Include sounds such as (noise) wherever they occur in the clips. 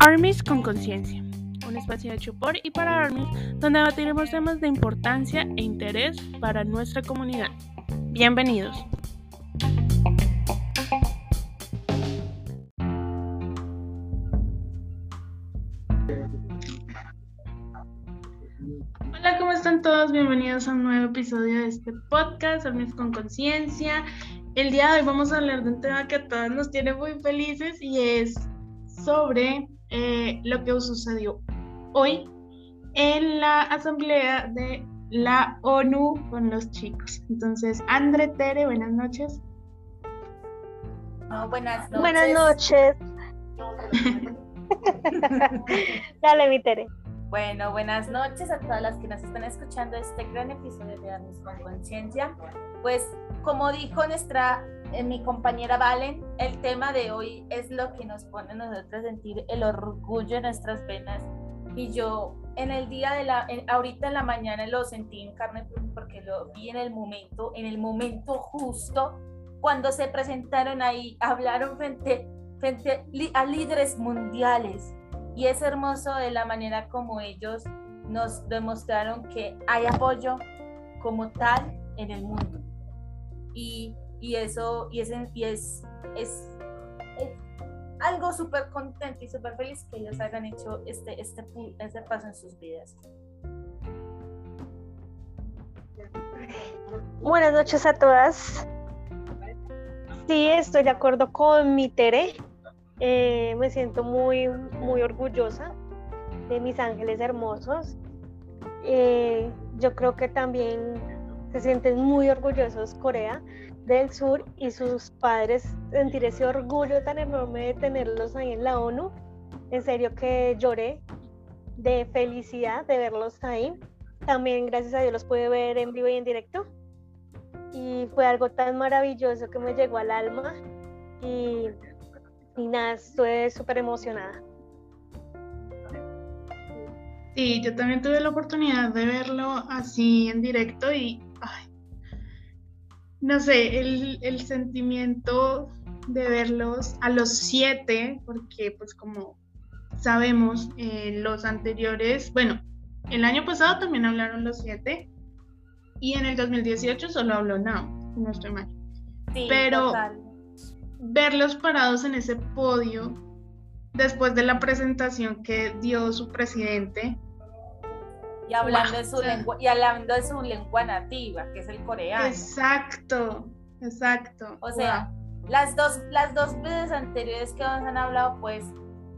Armies con conciencia, un espacio hecho por y para Armies donde debatiremos temas de importancia e interés para nuestra comunidad. Bienvenidos. Hola, ¿cómo están todos? Bienvenidos a un nuevo episodio de este podcast, Armies con conciencia. El día de hoy vamos a hablar de un tema que a todos nos tiene muy felices y es sobre eh, lo que sucedió hoy en la asamblea de la ONU con los chicos. Entonces, André Tere, buenas noches. buenas noches. Buenas noches. (laughs) Dale, mi Tere. Bueno, buenas noches a todas las que nos están escuchando este gran episodio de Darnos con Conciencia. Pues, como dijo nuestra, eh, mi compañera Valen, el tema de hoy es lo que nos pone a nosotros sentir el orgullo en nuestras venas. Y yo, en el día de la, ahorita en la mañana lo sentí en carne porque lo vi en el momento, en el momento justo, cuando se presentaron ahí, hablaron frente, frente a líderes mundiales y es hermoso de la manera como ellos nos demostraron que hay apoyo como tal en el mundo. Y, y eso, y es, y es, es, algo súper contento y súper feliz que ellos hayan hecho este, este, este paso en sus vidas. Buenas noches a todas. Sí, estoy de acuerdo con mi Tere. Eh, me siento muy, muy orgullosa de mis ángeles hermosos. Eh, yo creo que también se sienten muy orgullosos Corea del Sur y sus padres sentir ese orgullo tan enorme de tenerlos ahí en la ONU. En serio que lloré de felicidad de verlos ahí. También gracias a Dios los pude ver en vivo y en directo. Y fue algo tan maravilloso que me llegó al alma. Y y nada, estoy súper emocionada. Sí, yo también tuve la oportunidad de verlo así en directo y, no sé, el, sentimiento de verlos a los siete, porque pues como sabemos, eh, los anteriores, bueno, el año pasado también hablaron los siete y en el 2018 solo habló Now, no estoy mal. Sí, Pero verlos parados en ese podio después de la presentación que dio su presidente. Y hablando, de su lengua, y hablando de su lengua nativa, que es el coreano. Exacto, exacto. O sea, las, dos, las dos veces anteriores que nos han hablado, pues,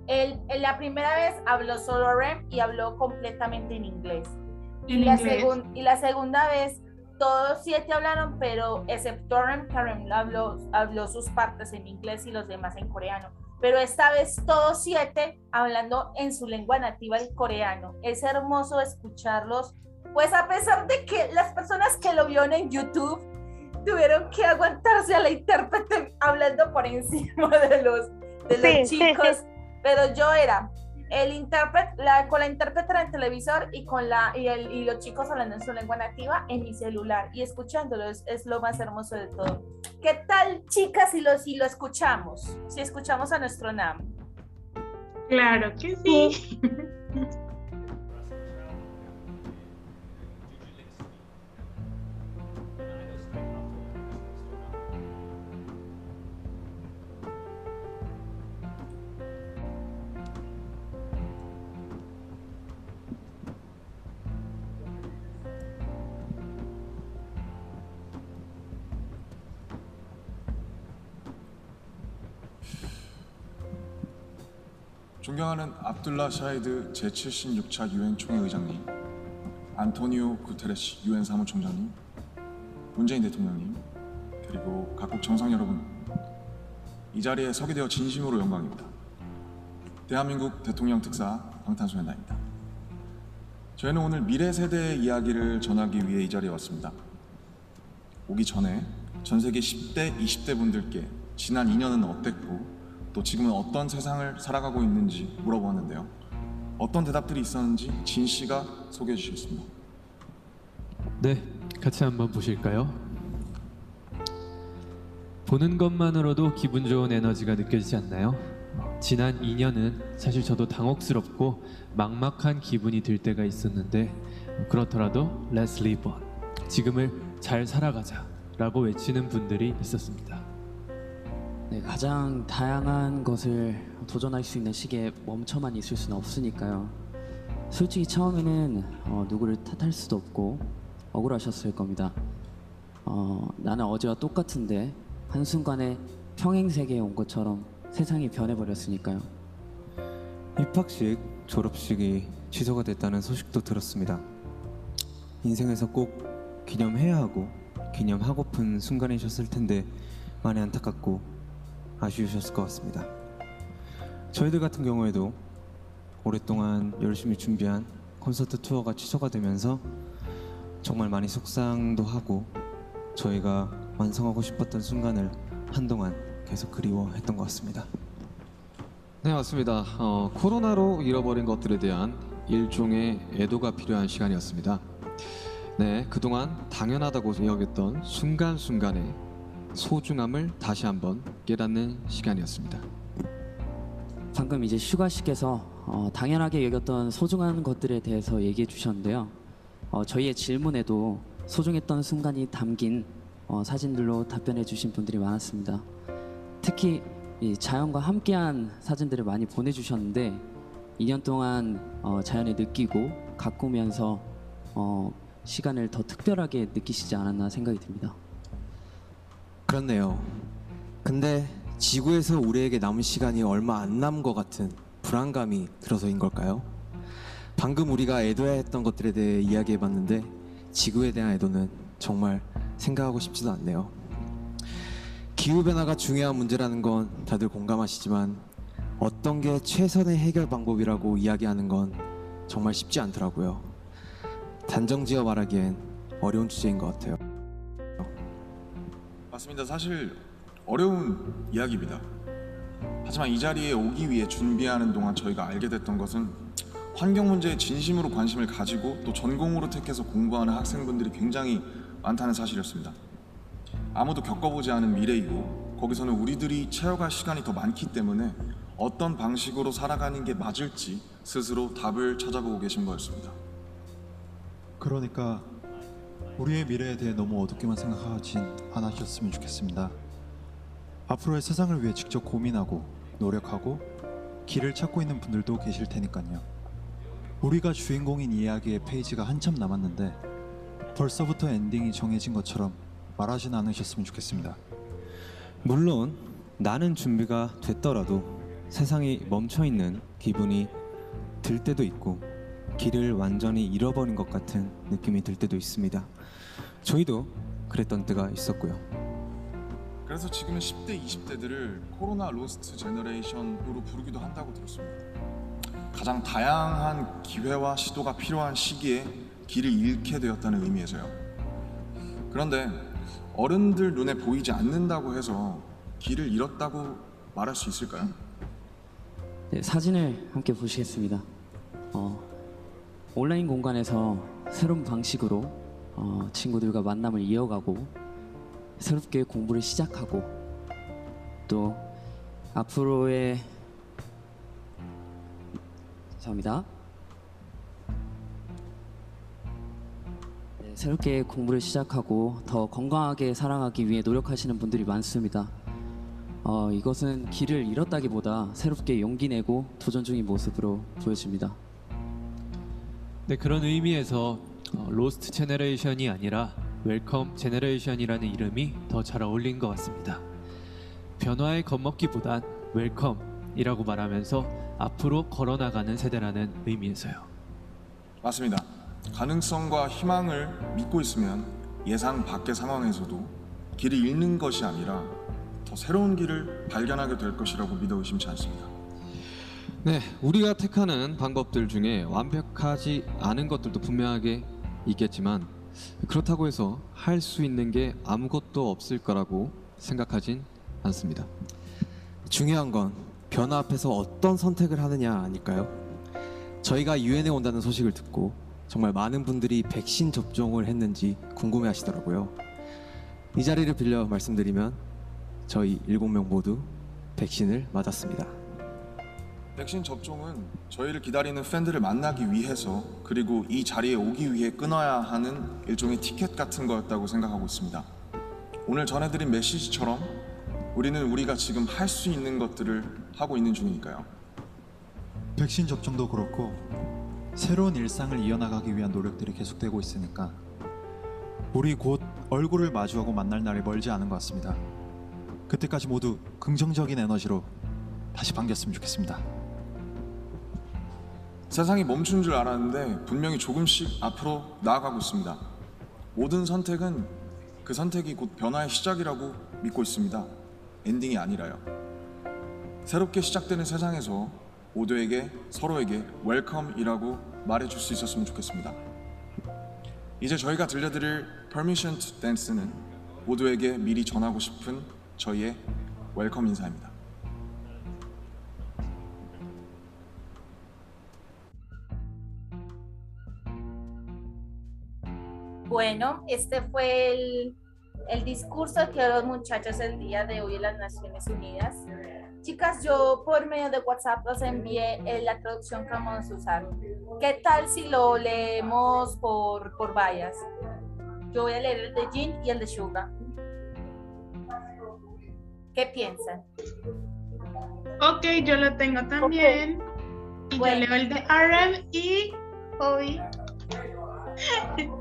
él, la primera vez habló solo REM y habló completamente en inglés. y, la y la segunda vez todos siete hablaron, pero excepto Karen habló, habló sus partes en inglés y los demás en coreano. Pero esta vez todos siete hablando en su lengua nativa, el coreano. Es hermoso escucharlos, pues a pesar de que las personas que lo vieron en YouTube tuvieron que aguantarse a la intérprete hablando por encima (laughs) de los, de los chicos, pero yo era el intérprete, la, con la intérprete en televisor y con la y, el, y los chicos hablando en su lengua nativa en mi celular y escuchándolo es, lo más hermoso de todo. ¿Qué tal, chicas, si lo, si lo escuchamos? Si escuchamos a nuestro NAM. Claro que sí. (laughs) 존경하는 압둘라 샤이드 제76차 유엔 총회의장님, 안토니오 구테레시 유엔 사무총장님, 문재인 대통령님, 그리고 각국 정상 여러분, 이 자리에 서게 되어 진심으로 영광입니다. 대한민국 대통령 특사 방탄소년단입니다. 저희는 오늘 미래 세대의 이야기를 전하기 위해 이 자리에 왔습니다. 오기 전에 전 세계 10대, 20대 분들께 지난 2년은 어땠고 또 지금은 어떤 세상을 살아가고 있는지 물어보았는데요. 어떤 대답들이 있었는지 진 씨가 소개해 주시겠습니다. 네, 같이 한번 보실까요? 보는 것만으로도 기분 좋은 에너지가 느껴지지 않나요? 지난 2년은 사실 저도 당혹스럽고 막막한 기분이 들 때가 있었는데 그렇더라도 Let's live on 지금을 잘 살아가자라고 외치는 분들이 있었습니다. 네, 가장 다양한 것을 도전할 수 있는 시기에 멈춰만 있을 수는 없으니까요. 솔직히 처음에는 어, 누구를 탓할 수도 없고 억울하셨을 겁니다. 어, 나는 어제와 똑같은데 한순간에 평행 세계에 온 것처럼 세상이 변해버렸으니까요. 입학식, 졸업식이 취소가 됐다는 소식도 들었습니다. 인생에서 꼭 기념해야 하고 기념하고픈 순간이셨을 텐데 많이 안타깝고 아쉬우셨을 것 같습니다. 저희들 같은 경우에도 오랫동안 열심히 준비한 콘서트 투어가 취소가 되면서 정말 많이 속상도 하고 저희가 완성하고 싶었던 순간을 한동안 계속 그리워했던 것 같습니다. 네 맞습니다. 어, 코로나로 잃어버린 것들에 대한 일종의 애도가 필요한 시간이었습니다. 네 그동안 당연하다고 여겼던 순간순간의 소중함을 다시 한번 깨닫는 시간이었습니다. 방금 이제 슈가 씨께서 어, 당연하게 여겼던 소중한 것들에 대해서 얘기해 주셨는데요. 어, 저희의 질문에도 소중했던 순간이 담긴 어, 사진들로 답변해 주신 분들이 많았습니다. 특히 이 자연과 함께한 사진들을 많이 보내주셨는데 2년 동안 어, 자연을 느끼고 가꾸면서 어, 시간을 더 특별하게 느끼시지 않았나 생각이 듭니다. 그렇네요. 근데 지구에서 우리에게 남은 시간이 얼마 안 남은 것 같은 불안감이 들어서인 걸까요? 방금 우리가 애도해야 했던 것들에 대해 이야기해 봤는데 지구에 대한 애도는 정말 생각하고 싶지도 않네요. 기후변화가 중요한 문제라는 건 다들 공감하시지만 어떤 게 최선의 해결 방법이라고 이야기하는 건 정말 쉽지 않더라고요. 단정지어 말하기엔 어려운 주제인 것 같아요. 맞습니다. 사실 어려운 이야기입니다. 하지만 이 자리에 오기 위해 준비하는 동안 저희가 알게 됐던 것은 환경 문제에 진심으로 관심을 가지고 또 전공으로 택해서 공부하는 학생분들이 굉장히 많다는 사실이었습니다. 아무도 겪어보지 않은 미래이고 거기서는 우리들이 채워갈 시간이 더 많기 때문에 어떤 방식으로 살아가는 게 맞을지 스스로 답을 찾아보고 계신 거였습니다. 그러니까 우리의 미래에 대해 너무 어둡게만 생각하진 않으셨으면 좋겠습니다. 앞으로의 세상을 위해 직접 고민하고 노력하고 길을 찾고 있는 분들도 계실 테니까요. 우리가 주인공인 이야기의 페이지가 한참 남았는데 벌써부터 엔딩이 정해진 것처럼 말하진 않으셨으면 좋겠습니다. 물론 나는 준비가 됐더라도 세상이 멈춰 있는 기분이 들 때도 있고 길을 완전히 잃어버린 것 같은 느낌이 들 때도 있습니다. 저희도 그랬던 때가 있었고요. 그래서 지금은 10대, 20대들을 코로나 로스트 제너레이션으로 부르기도 한다고 들었습니다. 가장 다양한 기회와 시도가 필요한 시기에 길을 잃게 되었다는 의미에서요. 그런데 어른들 눈에 보이지 않는다고 해서 길을 잃었다고 말할 수 있을까요? 네, 사진을 함께 보시겠습니다. 어, 온라인 공간에서 새로운 방식으로 어, 친구들과 만남을 이어가고 새롭게 공부를 시작하고 또 앞으로의 죄송합니다. 네, 새롭게 공부를 시작하고 더 건강하게 살아가기 위해 노력하시는 분들이 많습니다. 어, 이것은 길을 잃었다기보다 새롭게 용기 내고 도전 중인 모습으로 보여집니다. 네, 그런 의미에서 어, 로스트 제너레이션이 아니라 웰컴 제너레이션이라는 이름이 더 잘 어울린 것 같습니다. 변화에 겁먹기보단 웰컴이라고 말하면서 앞으로 걸어나가는 세대라는 의미에서요. 맞습니다. 가능성과 희망을 믿고 있으면 예상 밖의 상황에서도 길을 잃는 것이 아니라 더 새로운 길을 발견하게 될 것이라고 믿어 의심치 않습니다. 네, 우리가 택하는 방법들 중에 완벽하지 않은 것들도 분명하게 있겠지만 그렇다고 해서 할 수 있는 게 아무것도 없을 거라고 생각하진 않습니다. 중요한 건 변화 앞에서 어떤 선택을 하느냐 아닐까요? 저희가 유엔에 온다는 소식을 듣고 정말 많은 분들이 백신 접종을 했는지 궁금해 하시더라고요. 이 자리를 빌려 말씀드리면 저희 7명 모두 백신을 맞았습니다. 백신 접종은 저희를 기다리는 팬들을 만나기 위해서 그리고 이 자리에 오기 위해 끊어야 하는 일종의 티켓 같은 거였다고 생각하고 있습니다. 오늘 전해드린 메시지처럼 우리는 우리가 지금 할 수 있는 것들을 하고 있는 중이니까요. 백신 접종도 그렇고 새로운 일상을 이어나가기 위한 노력들이 계속되고 있으니까 우리 곧 얼굴을 마주하고 만날 날이 멀지 않은 것 같습니다. 그때까지 모두 긍정적인 에너지로 다시 반겼으면 좋겠습니다. 세상이 멈춘 줄 알았는데 분명히 조금씩 앞으로 나아가고 있습니다. 모든 선택은 그 선택이 곧 변화의 시작이라고 믿고 있습니다. 엔딩이 아니라요. 새롭게 시작되는 세상에서 모두에게 서로에게 웰컴이라고 말해줄 수 있었으면 좋겠습니다. 이제 저희가 들려드릴 Permission to Dance는 모두에게 미리 전하고 싶은 저희의 웰컴 인사입니다. Bueno, este fue el, el discurso que los muchachos el día de hoy en las Naciones Unidas. Chicas, yo por medio de WhatsApp os envié eh, la traducción que vamos a usar. ¿Qué tal si lo leemos por, por vallas? Yo voy a leer el de Jin y el de Suga. ¿Qué piensan? Ok, yo lo tengo también. Y Bueno. yo leo el de RM y hoy. (laughs)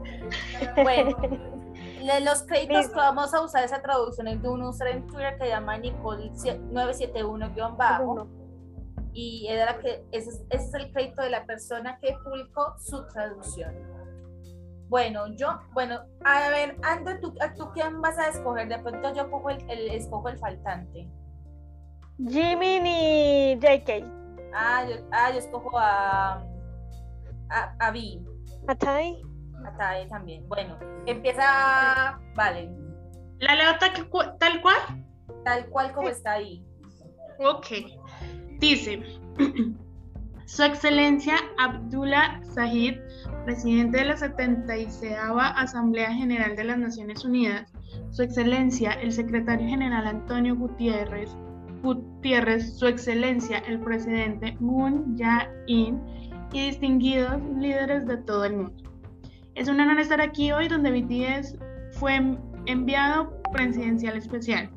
Bueno, (laughs) los créditos que vamos a usar esa traducción es de un user en Twitter que se llama Nicole971-bajo y de la que, ese, es, ese es el crédito de la persona que publicó su traducción. Bueno, yo, bueno, a ver, Andrew, ¿tú, ¿tú quién vas a escoger? De pronto yo cojo el, el- escojo el faltante. Jimin y JK. Ah, yo, ah, yo escojo a, a, a Atai. a También. Bueno, empieza, vale, ¿La leo tal, cu- tal cual? tal cual como está ahí. Ok. Dice, (clears throat) Su Excelencia Abdullah Zahid, presidente de la 76 Asamblea General de las Naciones Unidas, Su Excelencia el Secretario General Antonio Gutiérrez, Gutiérrez, Su Excelencia el Presidente Moon Jae-in y distinguidos líderes de todo el mundo. Es un honor estar aquí hoy donde BTS fue enviado presidencial especial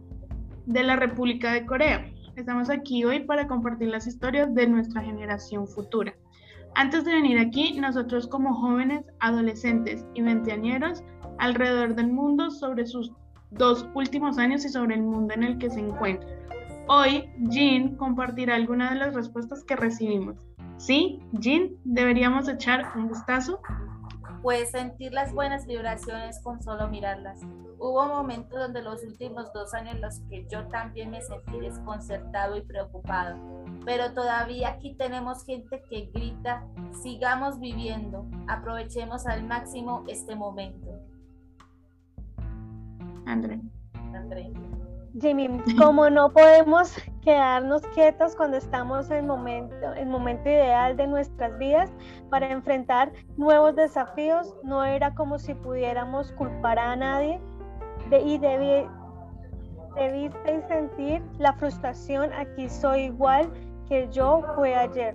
de la República de Corea. Estamos aquí hoy para compartir las historias de nuestra generación futura. Antes de venir aquí, nosotros como jóvenes, adolescentes y veinteañeros alrededor del mundo sobre sus dos últimos años y sobre el mundo en el que se encuentra. Hoy, Jean compartirá algunas de las respuestas que recibimos. ¿Sí, Jean? ¿Deberíamos echar un vistazo? Puedes sentir las buenas vibraciones con solo mirarlas. Hubo momentos donde los últimos dos años en los que yo también me sentí desconcertado y preocupado. Pero todavía aquí tenemos gente que grita, sigamos viviendo, aprovechemos al máximo este momento. André. André. Jimmy, como no podemos quedarnos quietos cuando estamos en momento, el momento ideal de nuestras vidas para enfrentar nuevos desafíos, no era como si pudiéramos culpar a nadie de, y debí, debisteis sentir la frustración, aquí soy igual que yo fue ayer.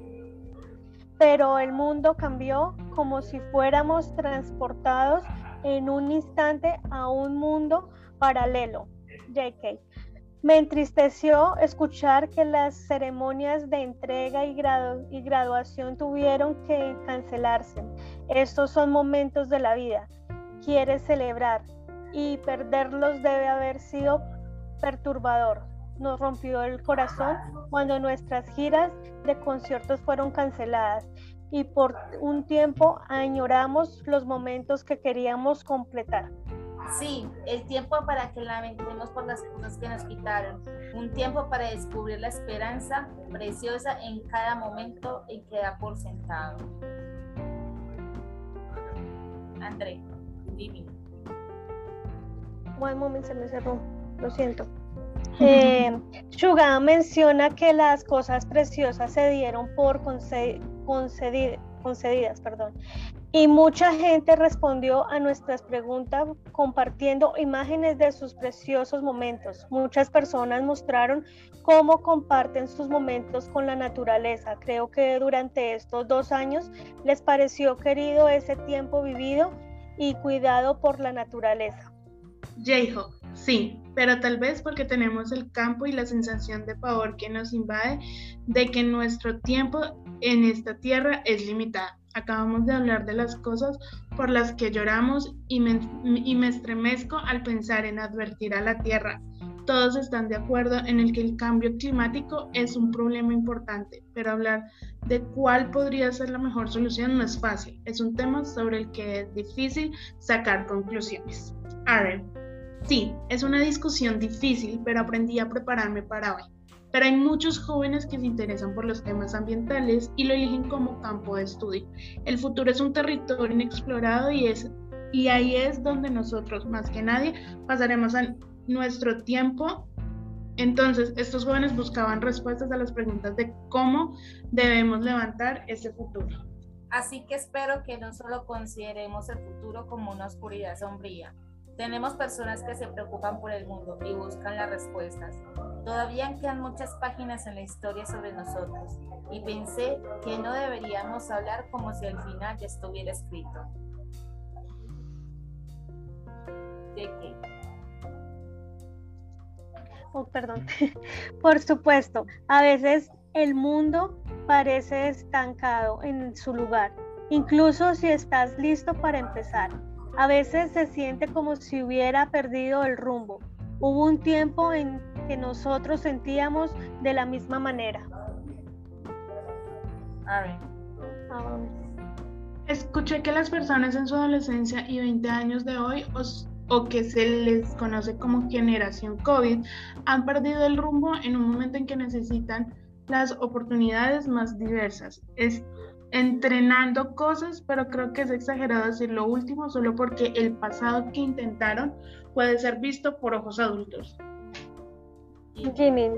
Pero el mundo cambió como si fuéramos transportados en un instante a un mundo paralelo. JK. Me entristeció escuchar que las ceremonias de entrega y, gradu- y graduación tuvieron que cancelarse. Estos son momentos de la vida. Quieres celebrar y perderlos debe haber sido perturbador. Nos rompió el corazón cuando nuestras giras de conciertos fueron canceladas y por un tiempo añoramos los momentos que queríamos completar. Sí, el tiempo para que lamentemos por las cosas que nos quitaron. Un tiempo para descubrir la esperanza preciosa en cada momento en que da por sentado. André, dime. One moment se me cerró, lo siento. (laughs) Eh, Suga menciona que las cosas preciosas se dieron por conce- concedi- concedidas, perdón. Y mucha gente respondió a nuestras preguntas compartiendo imágenes de sus preciosos momentos. Muchas personas mostraron cómo comparten sus momentos con la naturaleza. Creo que durante estos dos años les pareció querido ese tiempo vivido y cuidado por la naturaleza. Jayhawk, sí, pero tal vez porque tenemos el campo y la sensación de pavor que nos invade de que nuestro tiempo en esta tierra es limitado. Acabamos de hablar de las cosas por las que lloramos y me, estremezco al pensar en advertir a la Tierra. Todos están de acuerdo en el que el cambio climático es un problema importante, pero hablar de cuál podría ser la mejor solución no es fácil. Es un tema sobre el que es difícil sacar conclusiones. Aaron, sí, es una discusión difícil, pero aprendí a prepararme para hoy pero hay muchos jóvenes que se interesan por los temas ambientales y lo eligen como campo de estudio. El futuro es un territorio inexplorado y, es, y ahí es donde nosotros, más que nadie, pasaremos nuestro tiempo. Entonces, estos jóvenes buscaban respuestas a las preguntas de cómo debemos levantar ese futuro. Así que espero que no solo consideremos el futuro como una oscuridad sombría, tenemos personas que se preocupan por el mundo y buscan las respuestas. Todavía quedan muchas páginas en la historia sobre nosotros y pensé que no deberíamos hablar como si al final ya estuviera escrito. ¿De qué? Oh, perdón. (laughs) Por supuesto, a veces el mundo parece estancado en su lugar, incluso si estás listo para empezar. A veces se siente como si hubiera perdido el rumbo. Hubo un tiempo en que nosotros sentíamos de la misma manera. Escuché que las personas en su adolescencia y 20 años de hoy, o que se les conoce como generación COVID, han perdido el rumbo en un momento en que necesitan las oportunidades más diversas. Es entrenando cosas, pero creo que es exagerado decir lo último solo porque el pasado que intentaron puede ser visto por ojos adultos. Jimmy,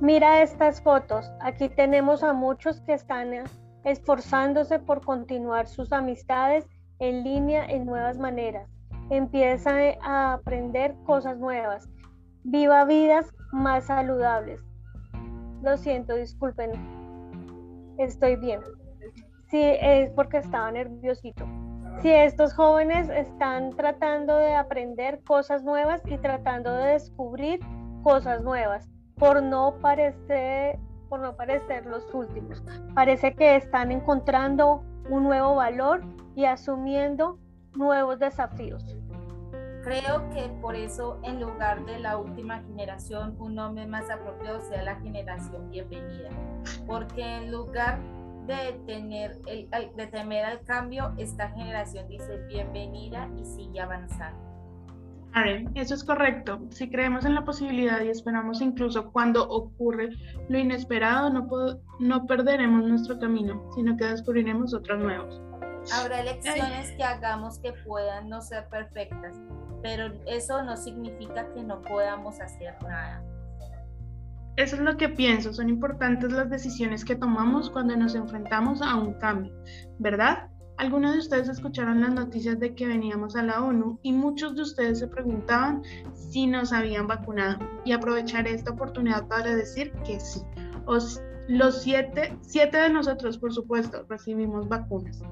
mira estas fotos. Aquí tenemos a muchos que están esforzándose por continuar sus amistades en línea en nuevas maneras. Empieza a aprender cosas nuevas. Viva vidas más saludables. Lo siento, disculpen. Estoy bien si es porque estaba nerviosito. Si estos jóvenes están tratando de aprender cosas nuevas y tratando de descubrir cosas nuevas, por no parecer, por no parecer los últimos. Parece que están encontrando un nuevo valor y asumiendo nuevos desafíos. Creo que por eso en lugar de la última generación, un nombre más apropiado sea la generación bienvenida. Porque en lugar de, tener el, de temer al cambio, esta generación dice bienvenida y sigue avanzando. Eso es correcto. Si creemos en la posibilidad y esperamos incluso cuando ocurre lo inesperado, no, no perderemos nuestro camino, sino que descubriremos otros nuevos. Habrá elecciones que hagamos que puedan no ser perfectas, pero eso no significa que no podamos hacer nada. Eso es lo que pienso, son importantes las decisiones que tomamos cuando nos enfrentamos a un cambio, ¿verdad? Algunos de ustedes escucharon las noticias de que veníamos a la ONU y muchos de ustedes se preguntaban si nos habían vacunado y aprovecharé esta oportunidad para decir que sí. los siete, siete de nosotros, por supuesto, recibimos vacunas.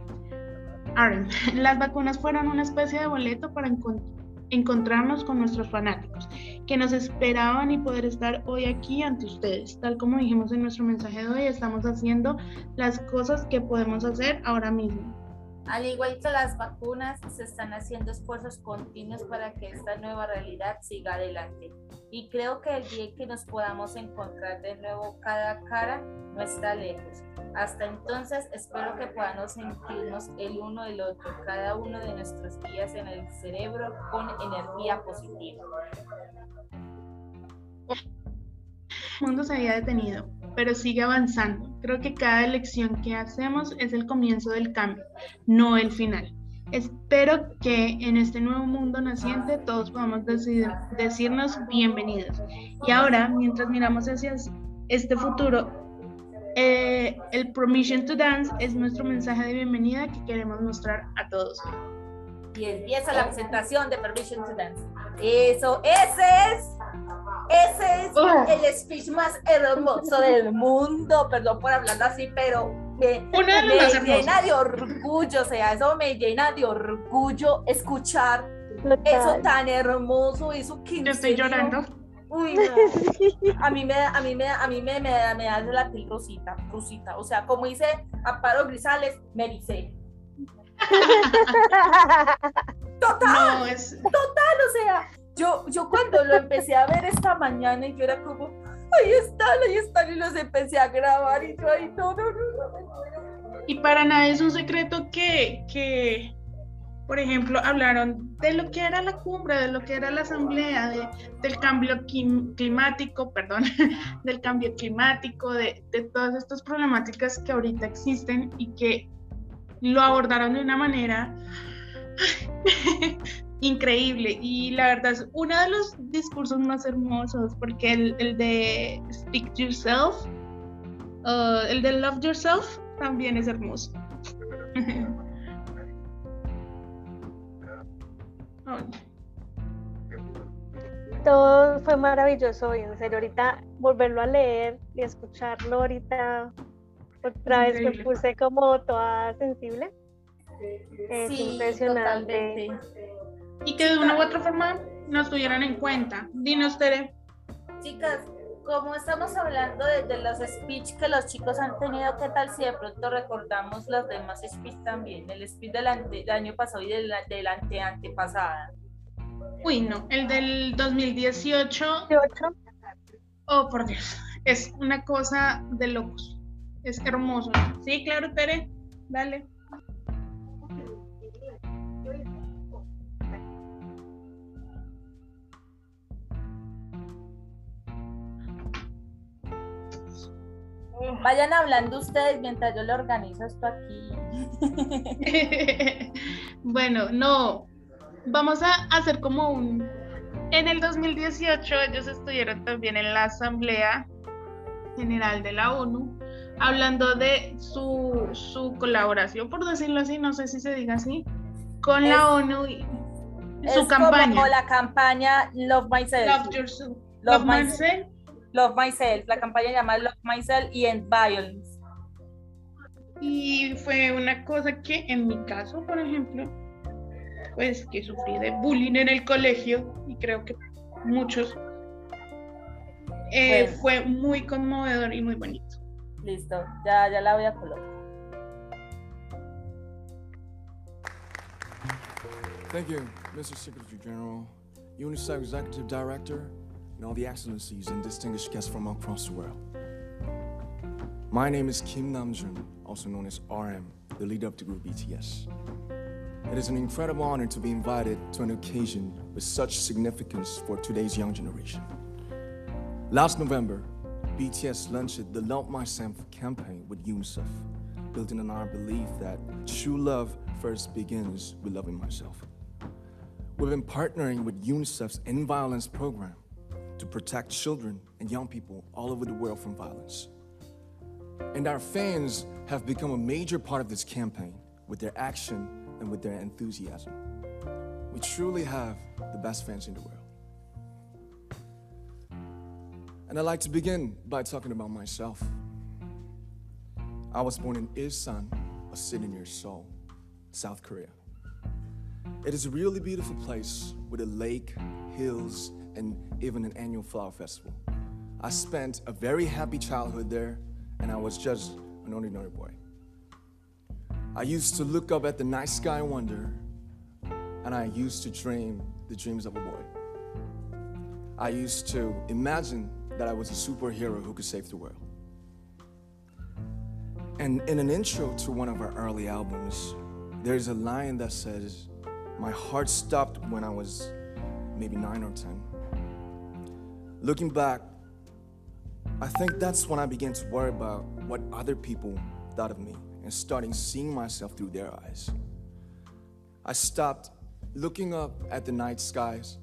(laughs) Las vacunas fueron una especie de boleto para encontrar encontrarnos con nuestros fanáticos, que nos esperaban y poder estar hoy aquí ante ustedes. Tal como dijimos en nuestro mensaje de hoy, estamos haciendo las cosas que podemos hacer ahora mismo. Al igual que las vacunas, se están haciendo esfuerzos continuos para que esta nueva realidad siga adelante. Y creo que el día que nos podamos encontrar de nuevo cara a cara no está lejos. Hasta entonces espero que podamos sentirnos el uno del otro, cada uno de nuestros días en el cerebro con energía positiva. El mundo se había detenido, pero sigue avanzando. Creo que cada elección que hacemos es el comienzo del cambio, no el final. Espero que en este nuevo mundo naciente todos podamos decidir, decirnos bienvenidos. Y ahora, mientras miramos hacia este futuro, Eh, el Permission to Dance es nuestro mensaje de bienvenida que queremos mostrar a todos. Y empieza la presentación de Permission to Dance. Eso, ese es, ese es el speech más hermoso del mundo. Perdón por hablar así, pero me, me llena de orgullo, o sea, eso me llena de orgullo escuchar eso tan hermoso, eso que... Yo estoy llorando. Uy, (laughs) a mí me a mí me a mí me, me, me da la piel rosita, rosita. O sea, como dice Amparo Grisales, me dice. (laughs) total, no, es... total, o sea, yo, yo cuando lo empecé a ver esta mañana yo era como, ahí están, ahí están, y los empecé a grabar y yo ahí todo. No, no, y para nada es un secreto que, que por ejemplo, hablaron de lo que era la cumbre, de lo que era la asamblea, de, del cambio climático, perdón, (laughs) del cambio climático, de, todas estas problemáticas que ahorita existen y que lo abordaron de una manera increíble. Y la verdad es uno de los discursos más hermosos, porque el, el de Speak Yourself, uh, el de Love Yourself, también es hermoso. (laughs) Todo fue maravilloso hoy, en serio. Ahorita volverlo a leer y escucharlo ahorita otra vez me puse como toda sensible. Es impresionante. Y que de una u otra forma nos tuvieran en cuenta. Dinos, Tere. Chicas, como estamos hablando de, los speech que los chicos han tenido, ¿qué tal si de pronto recordamos los demás speech también? El speech del, año pasado y del, del ante antepasada. Uy, no, el del 2018. Oh, por Dios, es una cosa de locos. Es hermoso. Sí, claro, Tere, dale. Vayan hablando ustedes mientras yo le organizo esto aquí. (laughs) bueno, no, vamos a hacer como un... En el 2018 ellos estuvieron también en la Asamblea General de la ONU hablando de su, su colaboración, por decirlo así, no sé si se diga así, con la ONU y su campaña. Como la campaña Love Myself. Love Yourself. Love, myself Love Myself, la campaña llamada Love Myself y End Violence. Y fue una cosa que en mi caso, por ejemplo, pues que sufrí de bullying en el colegio y creo que muchos, eh, fue muy conmovedor y muy bonito. Listo, ya, ya la voy a colocar. Thank you, Mr. Secretary General, UNICEF Executive Director, and all the excellencies and distinguished guests from across the world. My name is Kim Namjoon, also known as RM, the leader of the group BTS. It is an incredible honor to be invited to an occasion with such significance for today's young generation. Last November, BTS launched the Love Myself campaign with UNICEF, building on our belief that true love first begins with loving myself. We've been partnering with UNICEF's End Violence program to protect children and young people all over the world from violence. And our fans have become a major part of this campaign with their action and with their enthusiasm. We truly have the best fans in the world. And I'd like to begin by talking about myself. I was born in Ilsan, a city near Seoul, South Korea. It is a really beautiful place with a lake, hills, and even an annual flower festival. I spent a very happy childhood there, and I was just an ordinary boy. I used to look up at the night sky and wonder, and I used to dream the dreams of a boy. I used to imagine that I was a superhero who could save the world. And in an intro to one of our early albums, there's a line that says, My heart stopped when I was maybe nine or 10. Looking back, I think that's when I began to worry about what other people thought of me and starting seeing myself through their eyes. I stopped looking up at the night skies,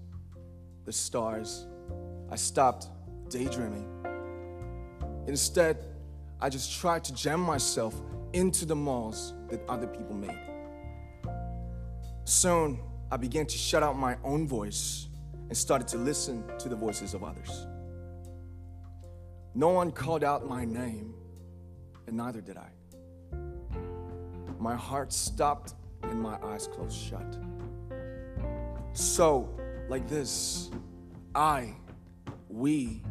the stars. I stopped daydreaming. Instead, I just tried to jam myself into the malls that other people made. Soon, I began to shut out my own voice and started to listen to the voices of others. No one called out my name, and neither did I. My heart stopped and my eyes closed shut. So, like this, I, we,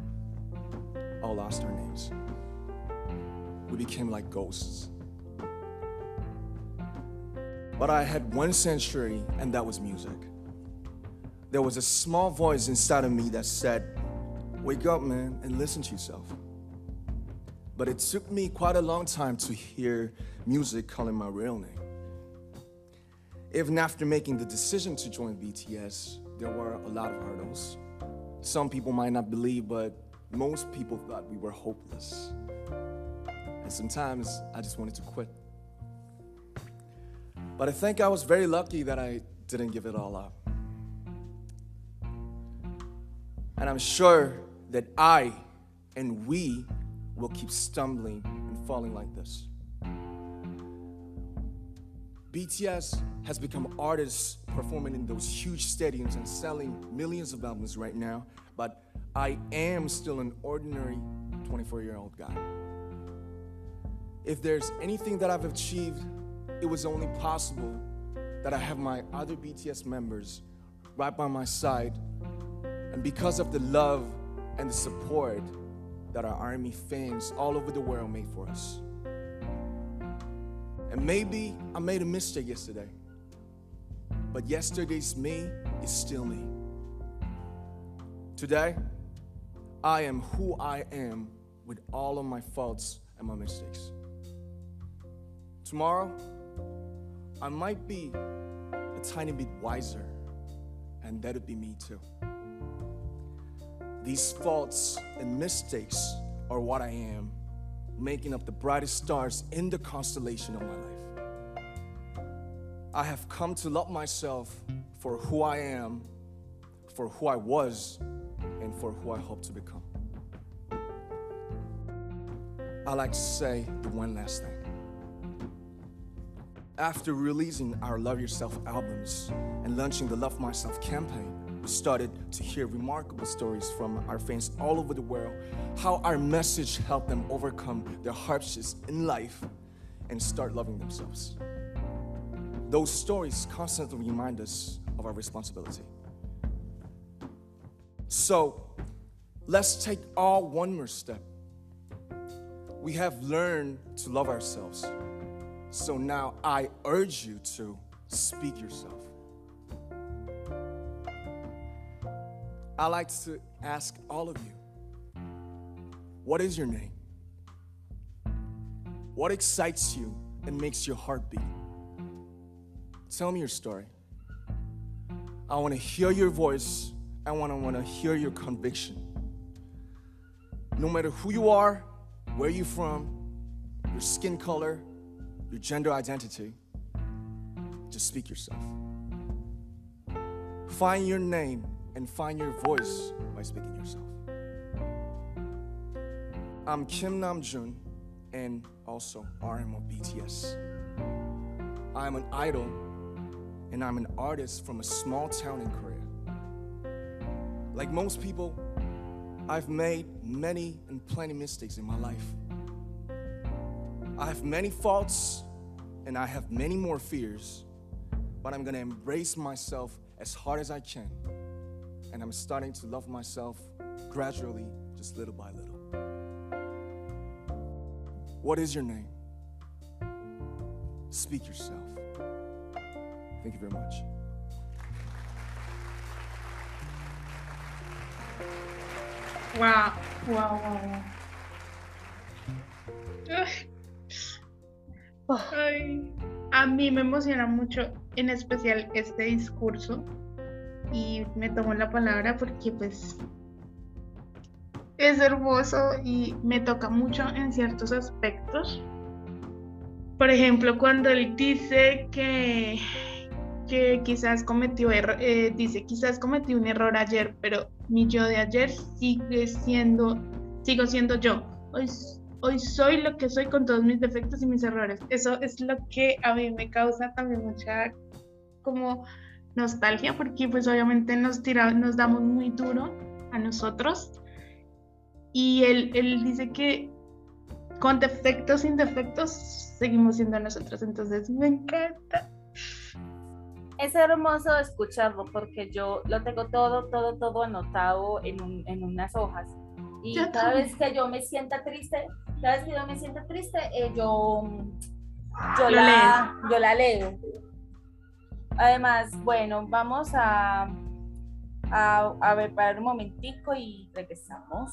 all lost our names. We became like ghosts. But I had one century, and that was music. There was a small voice inside of me that said, Wake up, man, and listen to yourself. But it took me quite a long time to hear music calling my real name. Even after making the decision to join BTS, there were a lot of hurdles. Some people might not believe, but most people thought we were hopeless. And sometimes I just wanted to quit. But I think I was very lucky that I didn't give it all up. And I'm sure that I and we will keep stumbling and falling like this. BTS has become artists performing in those huge stadiums and selling millions of albums right now, but I am still an ordinary 24 year old guy. If there's anything that I've achieved, it was only possible that I have my other BTS members right by my side, and because of the love and the support that our army fans all over the world made for us. And maybe I made a mistake yesterday, but yesterday's me is still me. Today, I am who I am with all of my faults and my mistakes. Tomorrow, I might be a tiny bit wiser, and that'd be me too. These faults and mistakes are what I am, making up the brightest stars in the constellation of my life. I have come to love myself for who I am, for who I was, and for who I hope to become. I like to say the one last thing. After releasing our Love Yourself albums and launching the Love Myself campaign, started to hear remarkable stories from our fans all over the world, how our message helped them overcome their hardships in life and start loving themselves. Those stories constantly remind us of our responsibility. So, let's take all one more step. We have learned to love ourselves. So now I urge you to speak yourself. I like to ask all of you what is your name? What excites you and makes your heart beat? Tell me your story. I want to hear your voice. I want to want to hear your conviction. No matter who you are, where you're from, your skin color, your gender identity, just speak yourself. Find your name and find your voice by speaking yourself. I'm Kim Namjoon and also RM of BTS. I'm an idol and I'm an artist from a small town in Korea. Like most people, I've made many and plenty mistakes in my life. I have many faults and I have many more fears, but I'm gonna embrace myself as hard as I can and I'm starting to love myself gradually, just little by little. What is your name? Speak yourself. Thank you very much. Wow, wow, wow, wow. (sighs) Ay, a mí me emociona mucho, en especial este discurso, y me tomó la palabra porque pues es hermoso y me toca mucho en ciertos aspectos. Por ejemplo, cuando él dice que, que quizás cometió eh, dice quizás cometí un error ayer, pero mi yo de ayer sigue siendo, sigo siendo yo. Pues, hoy soy lo que soy con todos mis defectos y mis errores. Eso es lo que a mí me causa también mucha como nostalgia porque pues obviamente nos, tira, nos damos muy duro a nosotros y él, él dice que con defectos, sin defectos, seguimos siendo nosotros. Entonces me encanta. Es hermoso escucharlo porque yo lo tengo todo, todo, todo anotado en, un, en unas hojas. Y cada vez que yo me sienta triste, cada vez que yo me sienta triste, eh, yo, yo, la, yo la leo. Además, bueno, vamos a, a, ver, para un momentico y regresamos.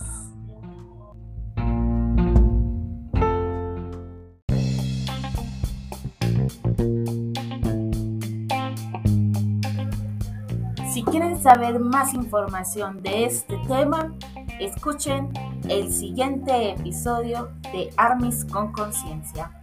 Si quieren saber más información de este tema, escuchen el siguiente episodio de Armis con Conciencia.